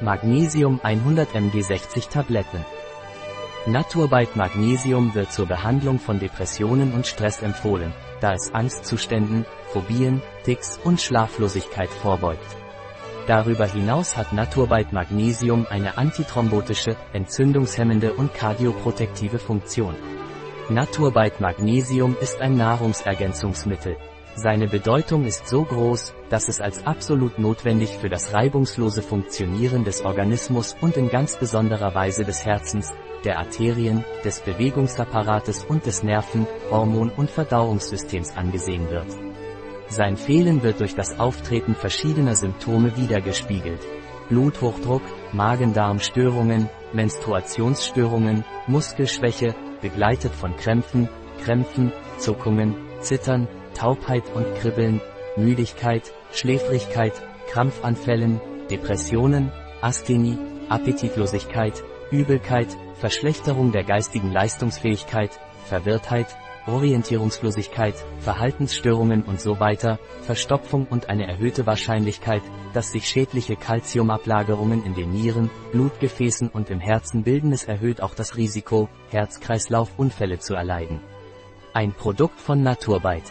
Magnesium 100 mg 60 Tabletten. Naturbite Magnesium wird zur Behandlung von Depressionen und Stress empfohlen, da es Angstzuständen, Phobien, Ticks und Schlaflosigkeit vorbeugt. Darüber hinaus hat Naturbite Magnesium eine antithrombotische, entzündungshemmende und kardioprotektive Funktion. Naturbite Magnesium ist ein Nahrungsergänzungsmittel. Seine Bedeutung ist so groß, dass es als absolut notwendig für das reibungslose Funktionieren des Organismus und in ganz besonderer Weise des Herzens, der Arterien, des Bewegungsapparates und des Nerven-, Hormon- und Verdauungssystems angesehen wird. Sein Fehlen wird durch das Auftreten verschiedener Symptome wiedergespiegelt. Bluthochdruck, Magen-Darm-Störungen, Menstruationsstörungen, Muskelschwäche, begleitet von Krämpfen, Krämpfen, Zuckungen, Zittern, Taubheit und Kribbeln, Müdigkeit, Schläfrigkeit, Krampfanfällen, Depressionen, Asthenie, Appetitlosigkeit, Übelkeit, Verschlechterung der geistigen Leistungsfähigkeit, Verwirrtheit, Orientierungslosigkeit, Verhaltensstörungen und so weiter, Verstopfung und eine erhöhte Wahrscheinlichkeit, dass sich schädliche Calciumablagerungen in den Nieren, Blutgefäßen und im Herzen bilden. Es erhöht auch das Risiko, Herz-Kreislauf-Unfälle zu erleiden. Ein Produkt von Naturbite,